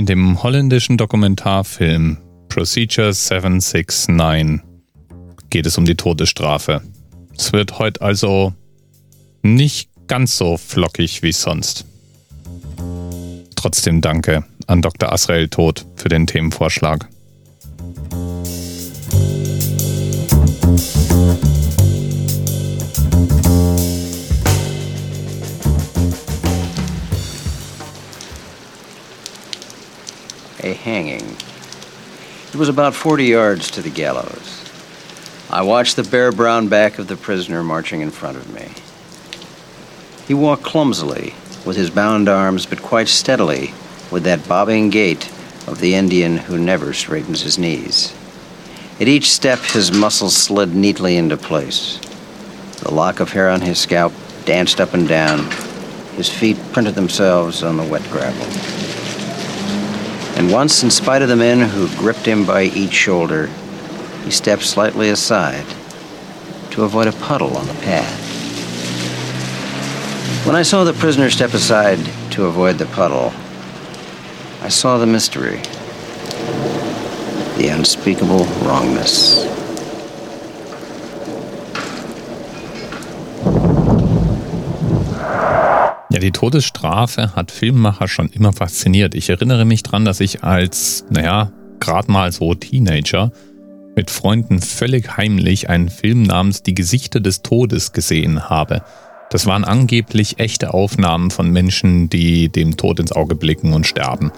In dem holländischen Dokumentarfilm Procedure 769 geht es um die Todesstrafe. Es wird heute also nicht ganz so flockig wie sonst. Trotzdem danke an Dr. Asrael Tod für den Themenvorschlag. A hanging. It was about 40 yards to the gallows. I watched the bare brown back of the prisoner marching in front of me. He walked clumsily, with his bound arms, but quite steadily, with that bobbing gait of the Indian who never straightens his knees. At each step, his muscles slid neatly into place. The lock of hair on his scalp danced up and down. His feet printed themselves on the wet gravel. And once, in spite of the men who gripped him by each shoulder, he stepped slightly aside to avoid a puddle on the path. When I saw the prisoner step aside to avoid the puddle, I saw the mystery, the unspeakable wrongness. Ja, die Todesstrafe hat Filmemacher schon immer fasziniert. Ich erinnere mich dran, dass ich als, naja, gerade mal so Teenager mit Freunden völlig heimlich einen Film namens Die Gesichter des Todes gesehen habe. Das waren angeblich echte Aufnahmen von Menschen, die dem Tod ins Auge blicken und sterben.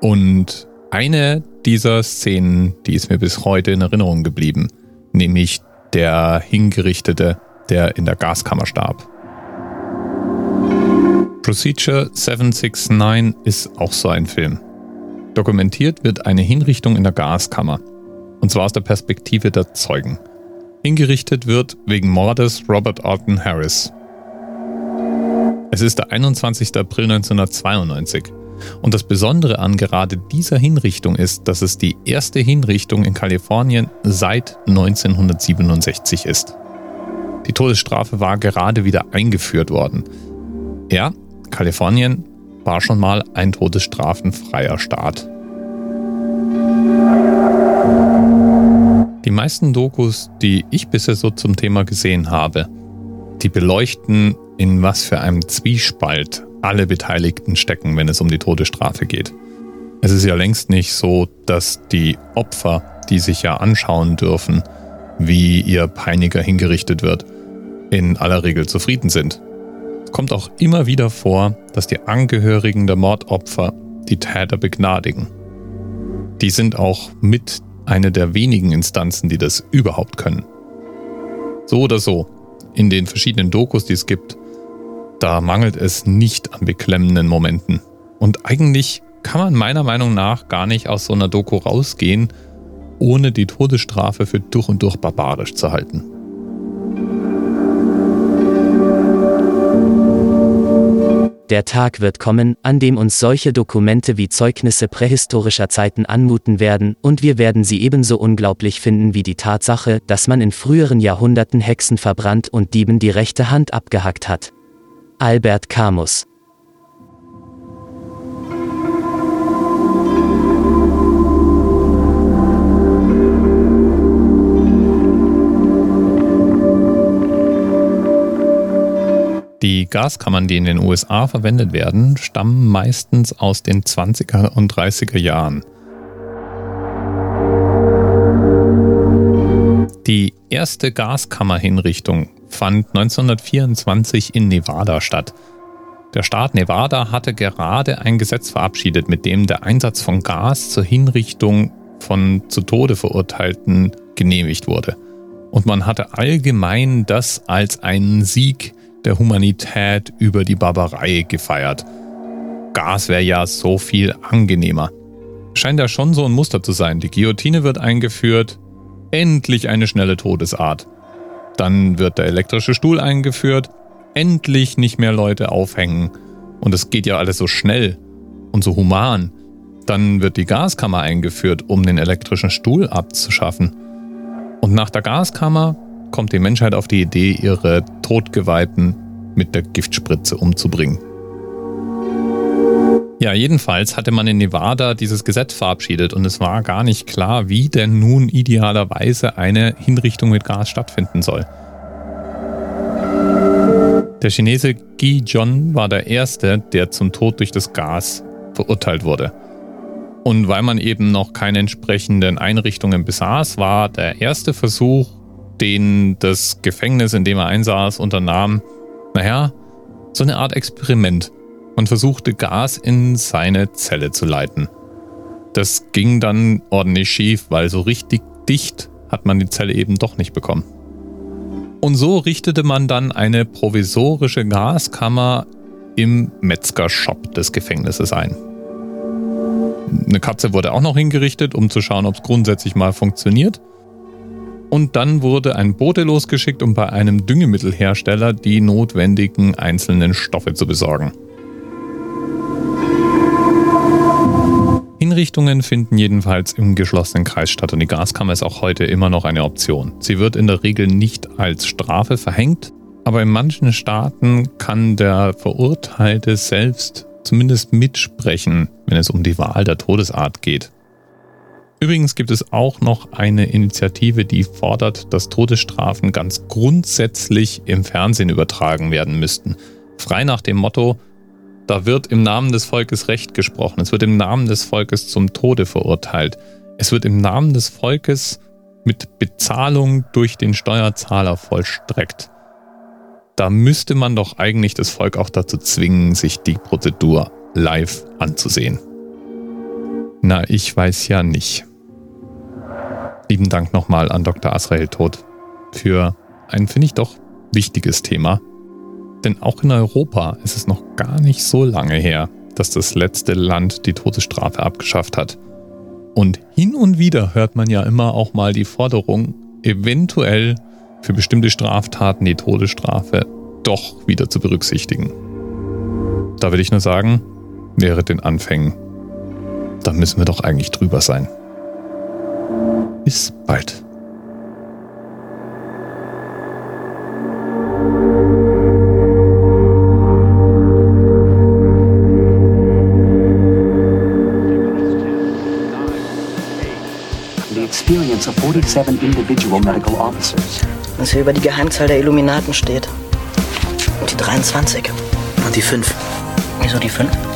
Und eine dieser Szenen, die ist mir bis heute in Erinnerung geblieben, nämlich der Hingerichtete, der in der Gaskammer starb. Procedure 769 ist auch so ein Film. Dokumentiert wird eine Hinrichtung in der Gaskammer und zwar aus der Perspektive der Zeugen. Hingerichtet wird wegen Mordes Robert Alton Harris. Es ist der 21. April 1992 und das Besondere an gerade dieser Hinrichtung ist, dass es die erste Hinrichtung in Kalifornien seit 1967 ist. Die Todesstrafe war gerade wieder eingeführt worden. Ja, Kalifornien war schon mal ein todesstrafenfreier Staat. Die meisten Dokus, die ich bisher so zum Thema gesehen habe, die beleuchten, in was für einem Zwiespalt alle Beteiligten stecken, wenn es um die Todesstrafe geht. Es ist ja längst nicht so, dass die Opfer, die sich ja anschauen dürfen, wie ihr Peiniger hingerichtet wird, in aller Regel zufrieden sind. Kommt auch immer wieder vor, dass die Angehörigen der Mordopfer die Täter begnadigen. Die sind auch mit eine der wenigen Instanzen, die das überhaupt können. So oder so, in den verschiedenen Dokus, die es gibt, da mangelt es nicht an beklemmenden Momenten. Und eigentlich kann man meiner Meinung nach gar nicht aus so einer Doku rausgehen, ohne die Todesstrafe für durch und durch barbarisch zu halten. Der Tag wird kommen, an dem uns solche Dokumente wie Zeugnisse prähistorischer Zeiten anmuten werden, und wir werden sie ebenso unglaublich finden wie die Tatsache, dass man in früheren Jahrhunderten Hexen verbrannt und Dieben die rechte Hand abgehackt hat. Albert Camus Die Gaskammern, die in den USA verwendet werden, stammen meistens aus den 20er und 30er Jahren. Die erste Gaskammerhinrichtung fand 1924 in Nevada statt. Der Staat Nevada hatte gerade ein Gesetz verabschiedet, mit dem der Einsatz von Gas zur Hinrichtung von zu Tode Verurteilten genehmigt wurde. Und man hatte allgemein das als einen Sieg der Humanität über die Barbarei gefeiert. Gas wäre ja so viel angenehmer. Scheint ja schon so ein Muster zu sein. Die Guillotine wird eingeführt, endlich eine schnelle Todesart. Dann wird der elektrische Stuhl eingeführt, endlich nicht mehr Leute aufhängen. Und es geht ja alles so schnell und so human. Dann wird die Gaskammer eingeführt, um den elektrischen Stuhl abzuschaffen. Und nach der Gaskammer kommt die Menschheit auf die Idee, ihre Todgeweihten mit der Giftspritze umzubringen. Ja, jedenfalls hatte man in Nevada dieses Gesetz verabschiedet und es war gar nicht klar, wie denn nun idealerweise eine Hinrichtung mit Gas stattfinden soll. Der Chinese Gi John war der Erste, der zum Tod durch das Gas verurteilt wurde. Und weil man eben noch keine entsprechenden Einrichtungen besaß, war der erste Versuch, den das Gefängnis, in dem er einsaß, unternahm, naja, so eine Art Experiment und versuchte Gas in seine Zelle zu leiten. Das ging dann ordentlich schief, weil so richtig dicht hat man die Zelle eben doch nicht bekommen. Und so richtete man dann eine provisorische Gaskammer im Metzgershop des Gefängnisses ein. Eine Katze wurde auch noch hingerichtet, um zu schauen, ob es grundsätzlich mal funktioniert. Und dann wurde ein Bote losgeschickt, um bei einem Düngemittelhersteller die notwendigen einzelnen Stoffe zu besorgen. Hinrichtungen finden jedenfalls im geschlossenen Kreis statt und die Gaskammer ist auch heute immer noch eine Option. Sie wird in der Regel nicht als Strafe verhängt, aber in manchen Staaten kann der Verurteilte selbst zumindest mitsprechen, wenn es um die Wahl der Todesart geht. Übrigens gibt es auch noch eine Initiative, die fordert, dass Todesstrafen ganz grundsätzlich im Fernsehen übertragen werden müssten. Frei nach dem Motto, da wird im Namen des Volkes Recht gesprochen. Es wird im Namen des Volkes zum Tode verurteilt. Es wird im Namen des Volkes mit Bezahlung durch den Steuerzahler vollstreckt. Da müsste man doch eigentlich das Volk auch dazu zwingen, sich die Prozedur live anzusehen. Na, ich weiß ja nicht. Lieben Dank nochmal an Dr. Asrael Tod für ein, finde ich doch, wichtiges Thema. Denn auch in Europa ist es noch gar nicht so lange her, dass das letzte Land die Todesstrafe abgeschafft hat. Und hin und wieder hört man ja immer auch mal die Forderung, eventuell für bestimmte Straftaten die Todesstrafe doch wieder zu berücksichtigen. Da würde ich nur sagen, wäre den Anfängen, da müssen wir doch eigentlich drüber sein. Bis bald. experience of 47 individual medical officers. Was hier über die Geheimzahl der Illuminaten steht. Und die 23. Und die 5. Wieso die 5?